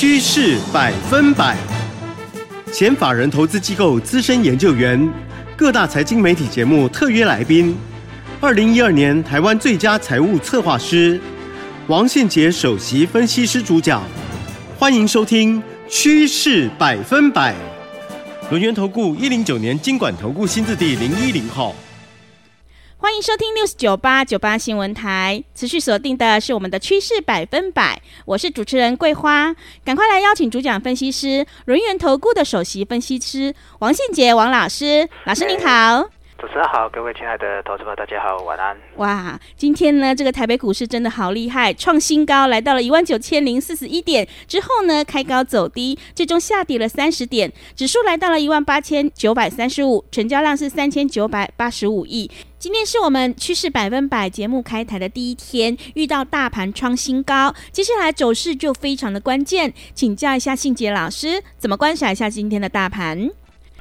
趋势百分百，前法人投资机构资深研究员，各大财经媒体节目特约来宾，二零一二年台湾最佳财务策划师，王信杰首席分析师主讲，欢迎收听趋势百分百。轮源投顾一零九年金管投顾新字第零一零号。欢迎收听六四九八九八新闻台，持续锁定的是我们的趋势百分百，我是主持人桂花，赶快来邀请主讲分析师人源投顾的首席分析师王信杰王老师，老师您好。主持人好，各位亲爱的投资者，大家好，晚安。哇，今天呢，这个台北股市真的好厉害，创新高，来到了一万九千零四十一点之后呢，开高走低，最终下跌了三十点，指数来到了一万八千九百三十五，成交量是三千九百八十五亿。今天是我们趋势百分百节目开台的第一天，遇到大盘创新高，接下来走势就非常的关键，请教一下信杰老师，怎么观察一下今天的大盘？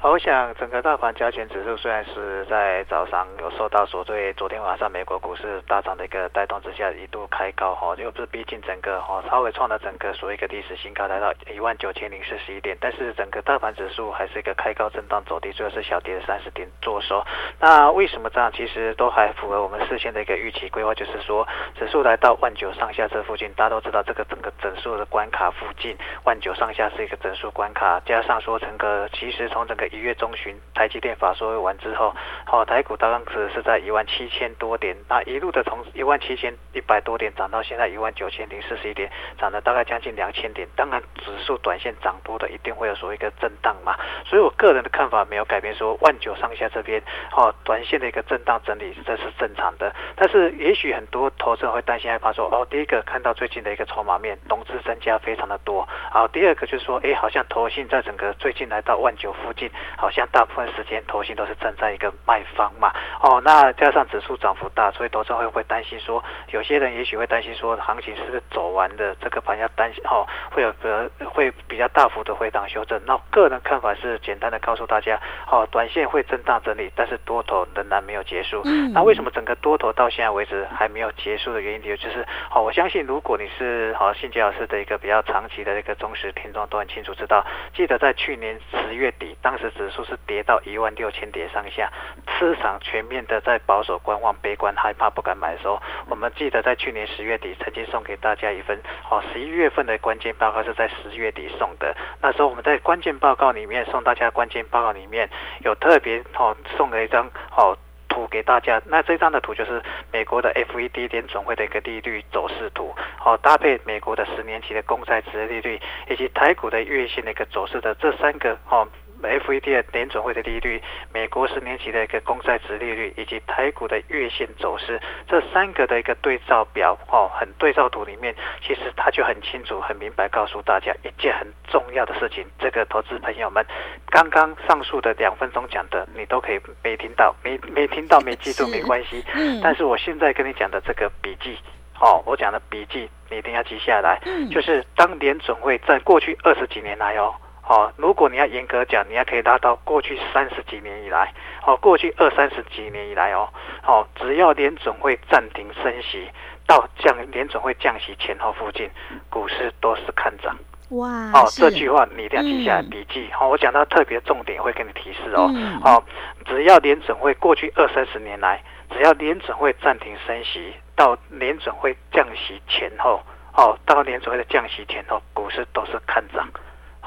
好，我想整个大盘加权指数虽然是在早上有受到所对昨天晚上美国股市大涨的一个带动之下，一度开高哈，又不是逼近整个哈，稍微创了整个所谓一个历史新高，来到一万九千零四十一点，但是整个大盘指数还是一个开高震荡走低，最后是小跌了三十点做收。那为什么这样？其实都还符合我们事先的一个预期规划，就是说指数来到万九上下这附近，大家都知道这个整个整数的关卡附近，万九上下是一个整数关卡，加上说整个其实从整个一月中旬台积电法说完之后，好，台股当时是在一万七千多点，那一路的从一万七千一百多点涨到现在一万九千零四十一点，涨了大概将近两千点。当然，指数短线涨多的一定会有所谓一个震荡嘛，所以我个人的看法没有改变，说万九上下这边，哦，短线的一个震荡整理这是正常的。但是也许很多投资人会担心害怕说，哦，第一个看到最近的一个筹码面，融资增加非常的多，好，第二个就是说，哎，好像投信在整个最近来到万九附近，好像。大部分时间，投信都是站在一个卖方嘛，哦，那加上指数涨幅大，所以投资会不会担心说，有些人也许会担心说，行情是不是走完的？这个盘要担心哦，会有个会比较大幅的回档修正。那个人看法是简单的告诉大家，哦，短线会震荡整理，但是多头仍然没有结束。那为什么整个多头到现在为止还没有结束的原因，就是，哦，我相信如果你是好信杰老师的一个比较长期的一个忠实听众，都很清楚知道，记得在去年十月底，当时指数。是跌到一万六千点上下，市场全面的在保守观望、悲观、害怕、不敢买的时候，我们记得在去年十月底曾经送给大家一份哦，十一月份的关键报告是在十月底送的。那时候我们在关键报告里面送大家关键报告里面有特别哦送了一张哦图给大家。那这张的图就是美国的 FED 联总会的一个利率走势图，哦搭配美国的十年期的公债殖利率以及台股的月线的一个走势的这三个哦。FED 的联准会的利率、美国十年期的一个公债值利率以及台股的月线走势，这三个的一个对照表哦，很对照图里面，其实它就很清楚、很明白告诉大家一件很重要的事情。这个投资朋友们，刚刚上述的两分钟讲的，你都可以没听到、没没听到、没记住没关系。但是我现在跟你讲的这个笔记哦，我讲的笔记你一定要记下来。就是当联准会在过去二十几年来哦。哦，如果你要严格讲，你还可以拉到过去三十几年以来，哦，过去二三十几年以来哦，哦，只要联总会暂停升息到降联总会降息前后附近，股市都是看涨。哇，哦，这句话你一定要记下来笔记。好、嗯哦，我讲到特别重点会给你提示哦。嗯、哦，只要联准会过去二三十年来，只要联准会暂停升息到联准会降息前后，哦，到联准会的降息前后，股市都是看涨。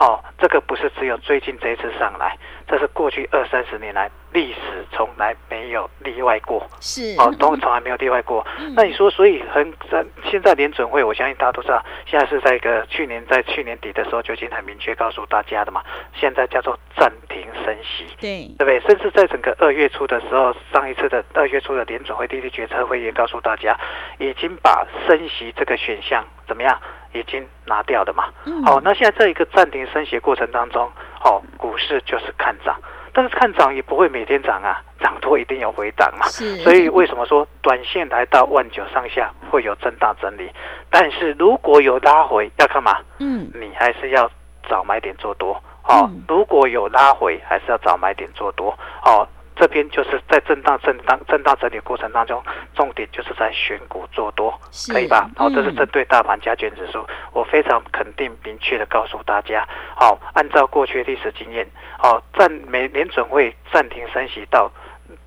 哦，这个不是只有最近这一次上来，这是过去二三十年来历史从来没有例外过，是哦，都从来没有例外过。嗯、那你说，所以很在现在联准会，我相信大家都知道，现在是在一个去年在去年底的时候就已经很明确告诉大家的嘛，现在叫做暂停升息，对对不对？甚至在整个二月初的时候，上一次的二月初的联准会利率决策会议告诉大家，已经把升息这个选项怎么样？已经拿掉的嘛，好，那现在这一个暂停升息过程当中，哦，股市就是看涨，但是看涨也不会每天涨啊，涨多一定有回档嘛，所以为什么说短线来到万九上下会有震荡整理，但是如果有拉回要干嘛？嗯，你还是要找买点做多，哦，如果有拉回还是要找买点做多，哦。这边就是在震荡、震荡、震荡整理过程当中，重点就是在选股做多，可以吧？好、嗯，这是针对大盘加权指数，我非常肯定、明确的告诉大家，好，按照过去历史经验，好，暂美联准会暂停升息到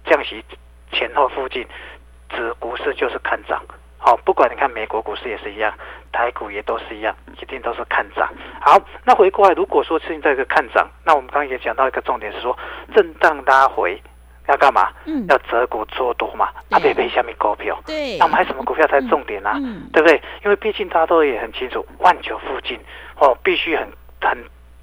降息前后附近，指股市就是看涨。好，不管你看美国股市也是一样，台股也都是一样，一定都是看涨。好，那回过来，如果说现在是看涨，那我们刚刚也讲到一个重点是说，震荡拉回要干嘛？嗯，要择股做多嘛。啊，别别下面股票。对。那买什么股票才是重点呢？啊？嗯，对不对？因为毕竟大家都也很清楚，万九附近哦，必须很很。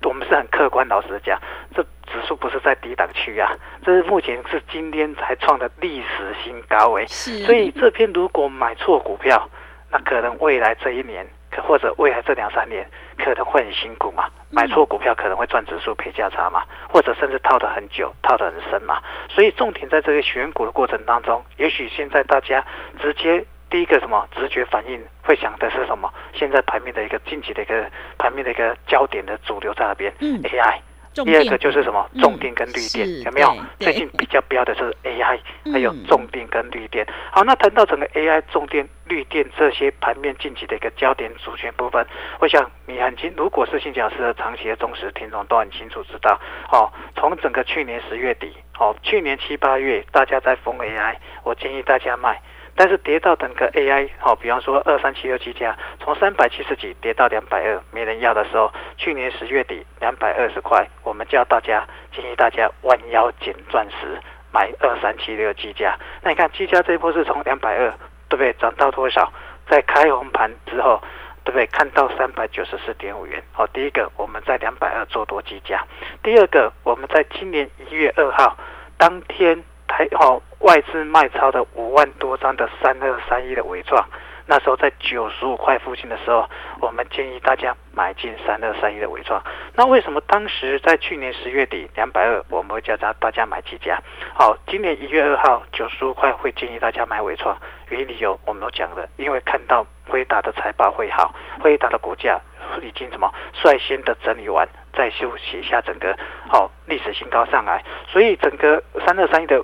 我们是很客观老实的讲，这指数不是在低档区啊，这是目前是今天才创的历史新高位。是，所以这边如果买错股票，那可能未来这一年，可或者未来这两三年，可能会很辛苦嘛。买错股票可能会赚指数赔价差嘛，或者甚至套得很久，套得很深嘛。所以重点在这个选股的过程当中，也许现在大家直接。第一个什么直觉反应会想的是什么？现在盘面的一个近期的一个盘面的一个焦点的主流在那边，嗯，AI。第二个就是什么？重电跟绿电、嗯、有没有？最近比较标的是 AI，还有重电跟绿电。好，那谈到整个 AI、重电、绿电这些盘面近期的一个焦点主权部分，我想你很清，如果是新讲师的长期的忠实听众，都很清楚知道。哦，从整个去年十月底，哦，去年七八月大家在封 AI，我建议大家卖。但是跌到整个 AI 好，比方说二三七六七家，从三百七十几跌到两百二，没人要的时候，去年十月底两百二十块，我们叫大家建议大家弯腰捡钻石，买二三七六七家。那你看七家这一波是从两百二，对不对？涨到多少？在开红盘之后，对不对？看到三百九十四点五元。好，第一个我们在两百二做多几家，第二个我们在今年一月二号当天。还好，外资卖超的五万多张的三二三一的尾创，那时候在九十五块附近的时候，我们建议大家买进三二三一的尾创。那为什么当时在去年十月底两百二，我们会叫大大家买几家？好，今年一月二号九十五块会建议大家买尾创，原因理由我们都讲了，因为看到辉达的财报会好，辉达的股价已经什么率先的整理完，再休息一下整个好历史新高上来，所以整个三二三一的。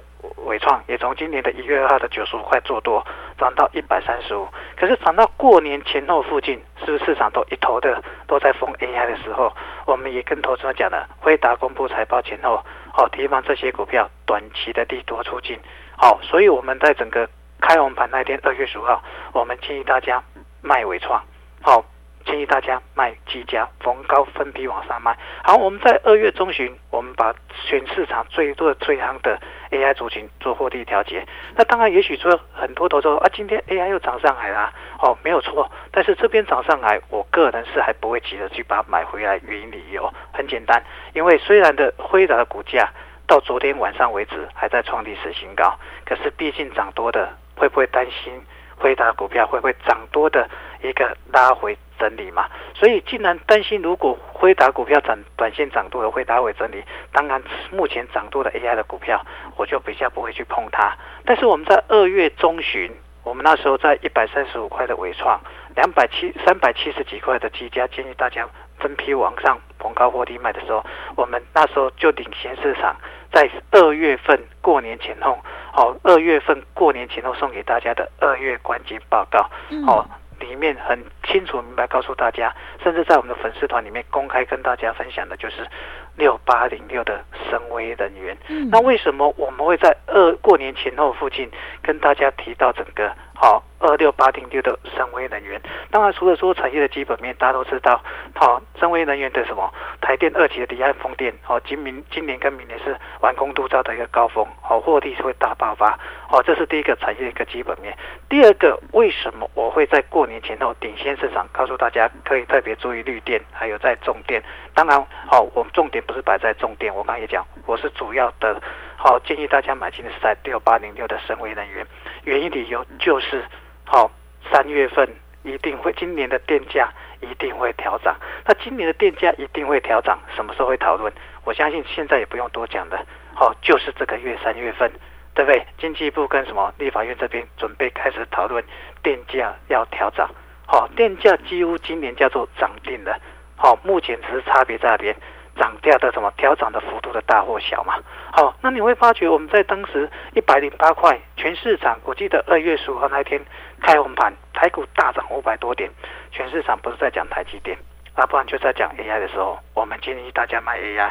纬创也从今年的一月二号的九十五块做多，涨到一百三十五。可是涨到过年前后附近，是不是市场都一头的都在封 AI 的时候？我们也跟投资者讲了，辉达公布财报前后，好提防这些股票短期的利多出尽。好，所以我们在整个开红盘那天，二月十五号，我们建议大家卖纬创。好。建议大家卖几家，逢高分批往上卖。好，我们在二月中旬，我们把全市场最多的最夯的 AI 族群做获利调节。那当然，也许说很多投资说啊，今天 AI 又涨上来啦，哦，没有错。但是这边涨上来，我个人是还不会急着去把它买回来。原因理由很简单，因为虽然的辉达的股价到昨天晚上为止还在创历史新高，可是毕竟涨多的，会不会担心辉达股票会不会涨多的一个拉回？整理嘛，所以既然担心如果辉达股票涨短线涨多了辉达会整理，当然目前涨多的 AI 的股票，我就比较不会去碰它。但是我们在二月中旬，我们那时候在一百三十五块的伟创，两百七三百七十几块的积家，建议大家分批往上逢高获利卖的时候，我们那时候就领先市场，在二月份过年前后，好，二月份过年前后送给大家的二月关键报告，哦。嗯里面很清楚明白告诉大家，甚至在我们的粉丝团里面公开跟大家分享的，就是六八零六的神威人员。嗯，那为什么我们会在二过年前后附近跟大家提到整个好？二六八零六的神威能源，当然除了说产业的基本面，大家都知道，好，神威能源的什么台电二期的离岸风电，好，今明今年跟明年是完工度照的一个高峰，好，获利是会大爆发，好，这是第一个产业的一个基本面。第二个，为什么我会在过年前后领先市场，告诉大家可以特别注意绿电，还有在重电。当然，好，我们重点不是摆在重电，我刚刚也讲，我是主要的，好，建议大家买进的是在六八零六的神威能源，原因理由就是。好，三月份一定会，今年的电价一定会调涨。那今年的电价一定会调涨，什么时候会讨论？我相信现在也不用多讲的。好，就是这个月三月份，对不对？经济部跟什么立法院这边准备开始讨论电价要调涨。好，电价几乎今年叫做涨定了。好，目前只是差别在那边。涨价的什么调涨的幅度的大或小嘛。好，那你会发觉我们在当时一百零八块，全市场我记得二月十五号那天开红盘，台股大涨五百多点，全市场不是在讲台积电，啊，不然就在讲 AI 的时候，我们建议大家买 AI。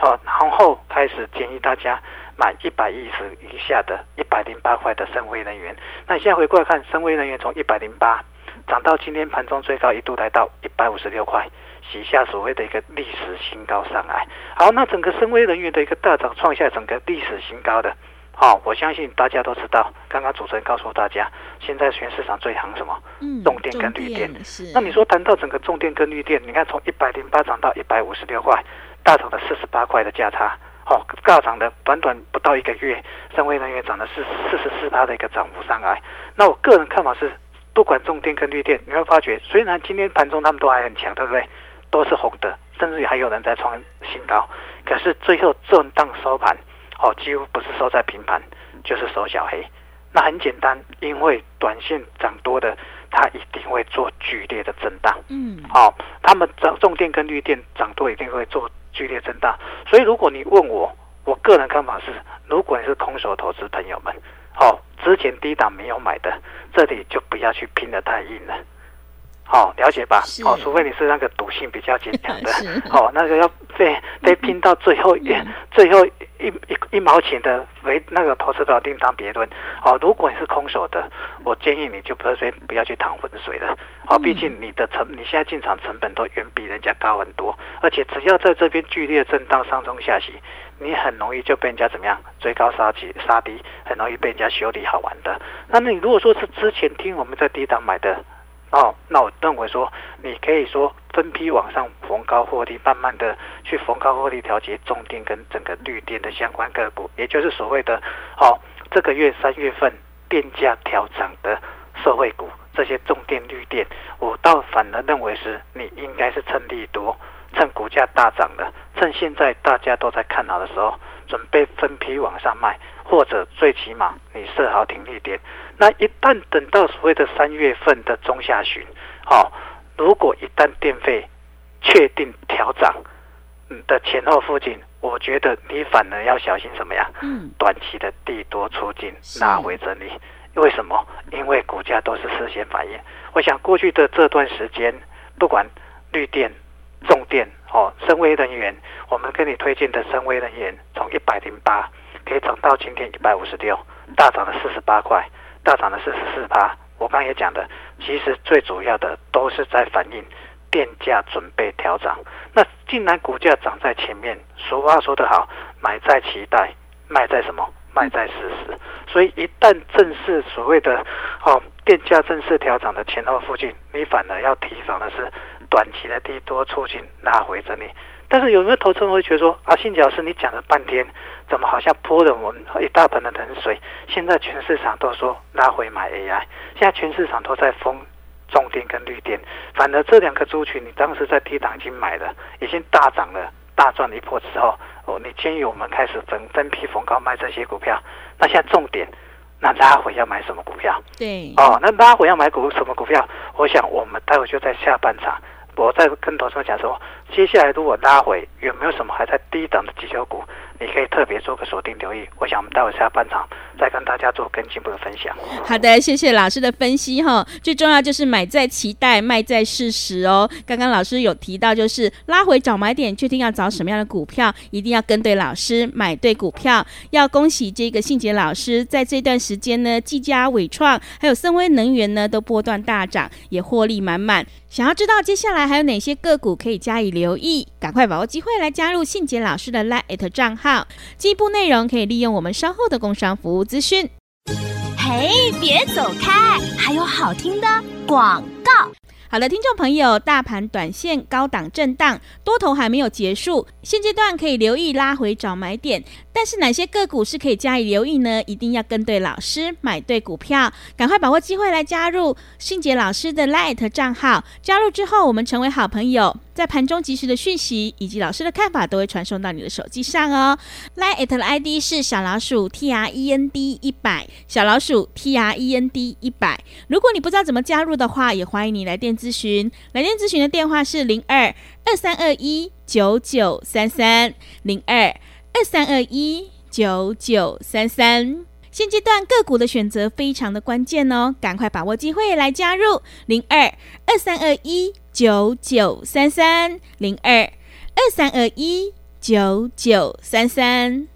好，然后开始建议大家买一百一十以下的一百零八块的深威能源。那你现在回过来看，深威能源从一百零八涨到今天盘中最高一度来到一百五十六块，洗下所谓的一个历史新高上来。好，那整个深威能源的一个大涨，创下整个历史新高的。好，我相信大家都知道，刚刚主持人告诉大家，现在全市场最行什么？嗯，重电跟绿电。是。那你说谈到整个重电跟绿电，你看从一百零八涨到一百五十六块。大涨了四十八块的价差，好，大涨的短短不到一个月，深威能源涨的是四十四趴的一个涨幅上来。那我个人看法是，不管重电跟绿电，你会发觉，虽然今天盘中他们都还很强，对不对？都是红的，甚至于还有人在创新高。可是最后震荡收盘，哦，几乎不是收在平盘，就是收小黑。那很简单，因为短线涨多的，它一定会做剧烈的震荡。嗯，好，他们涨重电跟绿电涨多，一定会做。剧烈震荡，所以如果你问我，我个人看法是，如果你是空手投资朋友们，好、哦，之前低档没有买的，这里就不要去拼得太硬了，好、哦，了解吧？哦，除非你是那个赌性比较坚强的，哦，那个要被被拼到最后一、嗯、最后。一一一毛钱的为那个投资的另当别论哦。如果你是空手的，我建议你就不要不要去趟浑水了哦。毕竟你的成你现在进场成本都远比人家高很多，而且只要在这边剧烈震荡上中下洗，你很容易就被人家怎么样追高杀起杀低，很容易被人家修理好玩的。那你如果说是之前听我们在低档买的。哦，那我认为说，你可以说分批往上逢高获利，慢慢的去逢高获利调节重电跟整个绿电的相关个股，也就是所谓的哦，这个月三月份电价调涨的社会股，这些重电绿电，我倒反而认为是你应该是趁利多，趁股价大涨的，趁现在大家都在看好的时候，准备分批往上卖。或者最起码你设好停利点，那一旦等到所谓的三月份的中下旬，好、哦，如果一旦电费确定调涨的前后附近，我觉得你反而要小心什么呀？嗯，短期的利多出尽，拉回整理。为什么？因为股价都是事先反应。我想过去的这段时间，不管绿电、重电、哦，深威能源，我们跟你推荐的深威能源，从一百零八。可以涨到今天一百五十六，大涨了四十八块，大涨了四十四趴。我刚也讲的，其实最主要的都是在反映电价准备调涨。那既然股价涨在前面，俗话说得好，买在期待，卖在什么？卖在事实。所以一旦正式所谓的哦，电价正式调涨的前后附近，你反而要提防的是短期的利多出尽，拉回整理。但是有没有投资人会觉得说啊，信杰老师你讲了半天，怎么好像泼了我们一大盆的冷水？现在全市场都说拉回买 AI，现在全市场都在封重电跟绿电，反而这两个族群你当时在低档已经买了，已经大涨了，大赚了一波之后，哦，你建议我们开始分分批逢高卖这些股票。那现在重点，那拉回要买什么股票？对，哦，那拉回要买股什么股票？我想我们待会就在下半场。我在跟同事讲说，接下来如果拉回，有没有什么还在低档的绩效股？你可以特别做个锁定留意。我想我们待会下半场再跟大家做更进一步的分享。好的，谢谢老师的分析哈。最重要就是买在期待，卖在事实哦。刚刚老师有提到，就是拉回找买点，确定要找什么样的股票，一定要跟对老师，买对股票。要恭喜这个信杰老师，在这段时间呢，技嘉、伟创还有森威能源呢，都波段大涨，也获利满满。想要知道接下来还有哪些个股可以加以留意，赶快把握机会来加入信杰老师的 LINE@ 账号。进一步内容可以利用我们稍后的工商服务资讯。嘿，别走开，还有好听的广告。好的，听众朋友，大盘短线高档震荡，多头还没有结束，现阶段可以留意拉回找买点。但是哪些个股是可以加以留意呢？一定要跟对老师，买对股票，赶快把握机会来加入信杰老师的 LINE 账号。加入之后，我们成为好朋友。在盘中及时的讯息以及老师的看法都会传送到你的手机上哦。LINE@ 的 ID 是小老鼠 T R E N D 一百，小老鼠 T R E N D 一百。如果你不知道怎么加入的话，也欢迎你来电咨询。来电咨询的电话是零二二三二一九九三三零二二三二一九九三三。现阶段个股的选择非常的关键哦，赶快把握机会来加入零二二三二一九九三三零二二三二一九九三三。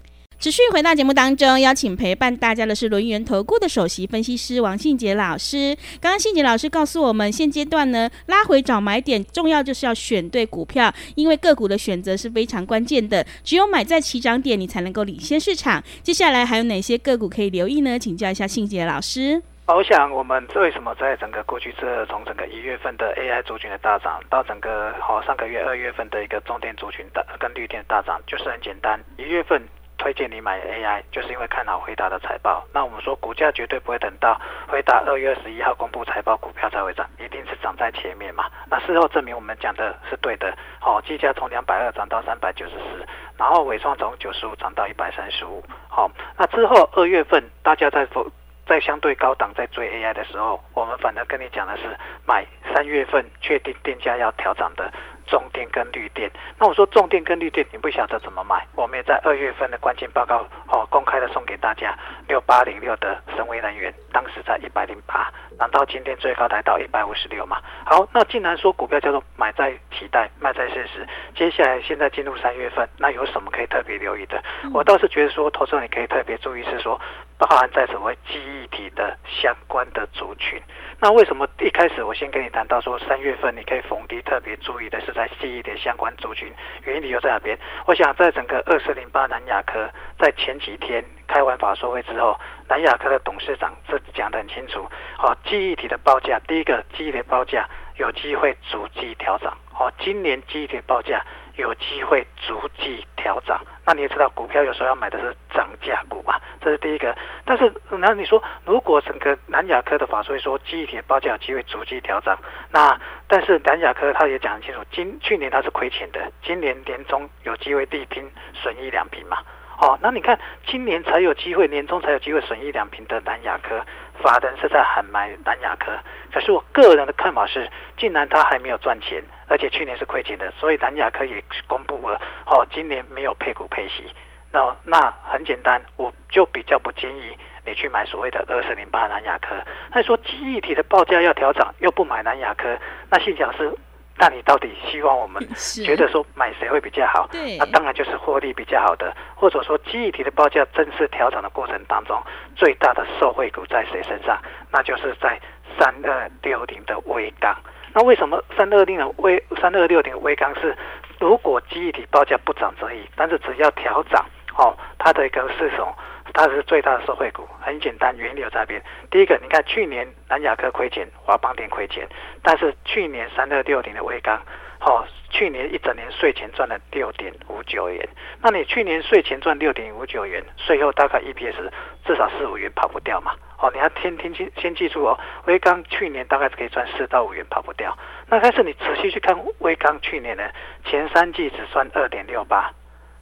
持续回到节目当中，邀请陪伴大家的是轮源投顾的首席分析师王信杰老师。刚刚信杰老师告诉我们，现阶段呢拉回找买点，重要就是要选对股票，因为个股的选择是非常关键的。只有买在起涨点，你才能够领先市场。接下来还有哪些个股可以留意呢？请教一下信杰老师。我想，我们为什么在整个过去这从整个一月份的 AI 族群的大涨，到整个好上个月二月份的一个重电族群的跟绿电大涨，就是很简单，一月份。推荐你买 AI，就是因为看好辉达的财报。那我们说股价绝对不会等到辉达二月二十一号公布财报，股票才会涨，一定是涨在前面嘛。那事后证明我们讲的是对的。好，技嘉从两百二涨到三百九十四，然后尾创从九十五涨到一百三十五。好，那之后二月份大家在否在相对高档在追 AI 的时候，我们反而跟你讲的是买三月份确定电价要调涨的。重电跟绿电，那我说重电跟绿电，你不晓得怎么买？我们也在二月份的关键报告哦，公开的送给大家，六八零六的神威能源，当时在一百零八，然后今天最高来到一百五十六嘛。好，那既然说股票叫做买在期待，卖在现实，接下来现在进入三月份，那有什么可以特别留意的？我倒是觉得说，投资人你可以特别注意是说，包含在所谓记忆体的相关的族群。那为什么一开始我先跟你谈到说三月份你可以逢低特别注意的是在记忆点相关族群，原因理由在哪边？我想在整个二四零八南亚科在前几天开完法说会之后，南亚科的董事长是讲得很清楚，哦，记忆体的报价，第一个记忆体报价有机会逐季调涨，哦，今年记忆体报价。有机会逐季调涨，那你也知道，股票有时候要买的是涨价股嘛，这是第一个。但是，那你说，如果整个南亚科的法说说记忆体报价有机会逐季调整，那但是南亚科他也讲清楚，今去年他是亏钱的，今年年终有机会地拼损益两平嘛。哦，那你看今年才有机会，年终才有机会损一两平的南亚科，法人是在喊买南亚科。可是我个人的看法是，既然他还没有赚钱，而且去年是亏钱的，所以南亚科也公布了，哦，今年没有配股配息。那那很简单，我就比较不建议你去买所谓的二四零八南亚科。那说记忆体的报价要调涨，又不买南亚科，那信讲是。那你到底希望我们 觉得说买谁会比较好？对，那当然就是获利比较好的，或者说记忆体的报价正式调整的过程当中，最大的受惠股在谁身上？那就是在三二六零的威刚。那为什么三二六零的威三二六零威刚是如果记忆体报价不涨则已，但是只要调涨哦，它的一个是什么？它是最大的受惠股，很简单，原理有在变。第一个，你看去年南亚科亏钱，华邦电亏钱，但是去年三二六零的威刚，哦，去年一整年税前赚了六点五九元。那你去年税前赚六点五九元，税后大概 EPS 至少四五元跑不掉嘛？哦，你要听听清，先记住哦，威刚去年大概可以赚四到五元跑不掉。那但是你仔细去看威刚去年呢，前三季只赚二点六八，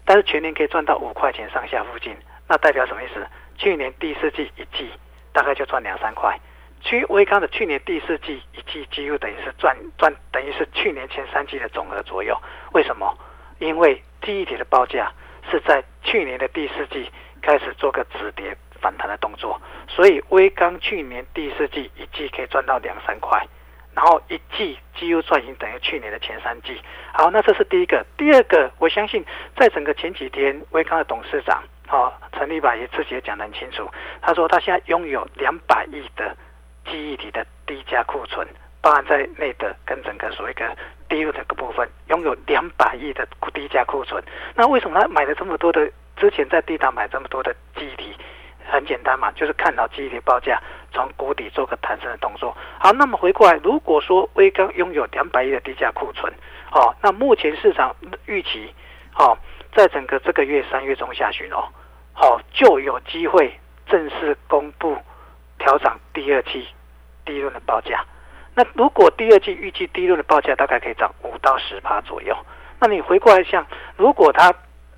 但是全年可以赚到五块钱上下附近。那代表什么意思？去年第四季一季大概就赚两三块，去威康的去年第四季一季几乎等于是赚赚，等于是去年前三季的总额左右。为什么？因为记忆体的报价是在去年的第四季开始做个止跌反弹的动作，所以威刚去年第四季一季可以赚到两三块，然后一季几乎赚已经等于去年的前三季。好，那这是第一个。第二个，我相信在整个前几天，威刚的董事长。哦，陈立白也自己也讲得很清楚。他说他现在拥有两百亿的记忆体的低价库存，包含在内的跟整个所谓的低入的个部分，拥有两百亿的低价库存。那为什么他买了这么多的？之前在地档买这么多的记忆体，很简单嘛，就是看到记忆体报价从谷底做个弹升的动作。好，那么回过来，如果说威刚拥有两百亿的低价库存，哦，那目前市场预期，哦，在整个这个月三月中下旬哦。好，就有机会正式公布调涨第二季第一轮的报价。那如果第二季预计第一轮的报价大概可以涨五到十趴左右，那你回过来想，如果它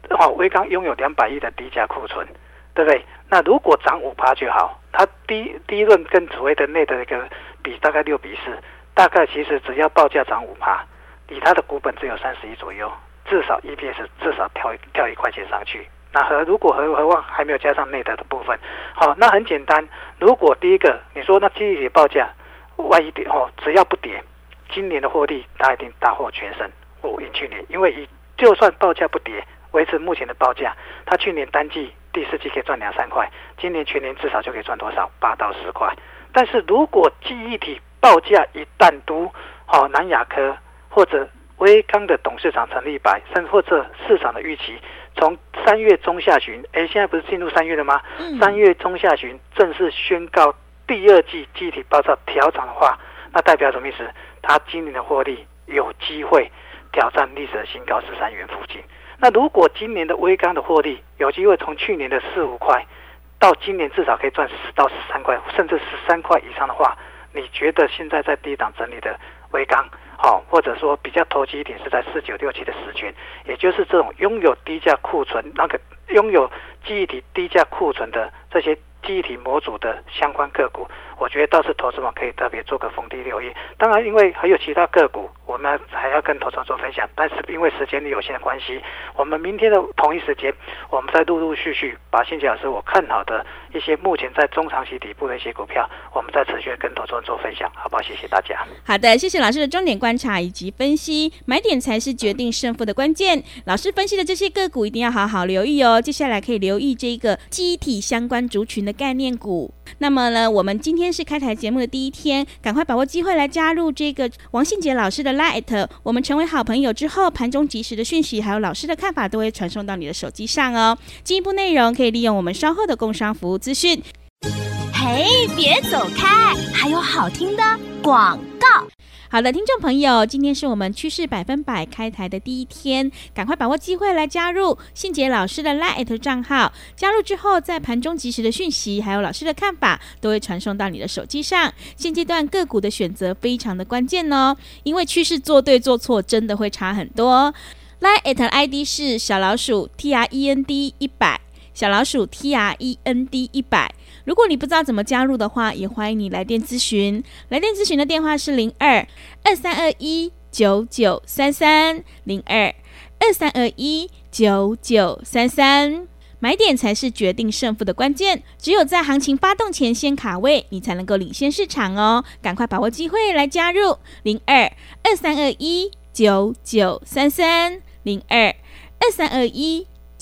哦威刚拥有两百亿的低价库存，对不对？那如果涨五趴就好，它第第一轮跟所谓的内的一个比大概六比四，大概其实只要报价涨五趴，以它的股本只有三十亿左右，至少 EPS 至少跳跳一块钱上去。那和如果何何况还没有加上内的的部分，好，那很简单，如果第一个你说那记忆体报价万一跌哦，只要不跌，今年的获利它一定大获全胜，不赢去年，因为以就算报价不跌，维持目前的报价，它去年单季第四季可以赚两三块，今年全年至少就可以赚多少八到十块。但是如果记忆体报价一旦都好，南亚科或者威刚的董事长陈立白，甚或者市场的预期。从三月中下旬，哎，现在不是进入三月了吗？三月中下旬正式宣告第二季记忆体报价调涨的话，那代表什么意思？它今年的获利有机会挑战历史的新高十三元附近。那如果今年的微刚的获利有机会从去年的四五块，到今年至少可以赚十到十三块，甚至十三块以上的话，你觉得现在在低档整理的微刚？好，或者说比较投机一点是在四九六七的十群，也就是这种拥有低价库存，那个拥有记忆体低价库存的这些记忆体模组的相关个股，我觉得倒是投资者可以特别做个逢低留意。当然，因为还有其他个股，我们还要跟投资者做分享，但是因为时间的有限关系，我们明天的同一时间，我们再陆陆续续把信杰老师我看好的一些目前在中长期底部的一些股票，我们再持续跟投资者做分享，好不好？谢谢大家。好的，谢谢老师的重点观察以及分析，买点才是决定胜负的关键。老师分析的这些个股一定要好好留意哦。接下来可以留意这个机体相关族群的概念股。那么呢，我们今天是开台节目的第一天，赶快把握机会来加入这个王信杰老师的 Light，。我们成为好朋友之后，盘中及时的讯息还有老师的看法都会传送到你的手机上哦。进一步内容可以利用我们稍后的工商服务资讯。嘿，别走开，还有好听的广告。好的，听众朋友，今天是我们趋势百分百开台的第一天，赶快把握机会来加入信杰老师的 LINE@ 账号。加入之后，在盘中及时的讯息，还有老师的看法，都会传送到你的手机上。现阶段个股的选择非常的关键哦，因为趋势做对做错真的会差很多。LINE@ ID 是小老鼠 T R E N D 一百，小老鼠 T R E N D 一百。如果你不知道怎么加入的话，也欢迎你来电咨询。来电咨询的电话是零二二三二一九九三三零二二三二一九九三三。买点才是决定胜负的关键，只有在行情发动前先卡位，你才能够领先市场哦。赶快把握机会来加入零二二三二一九九三三零二二三二一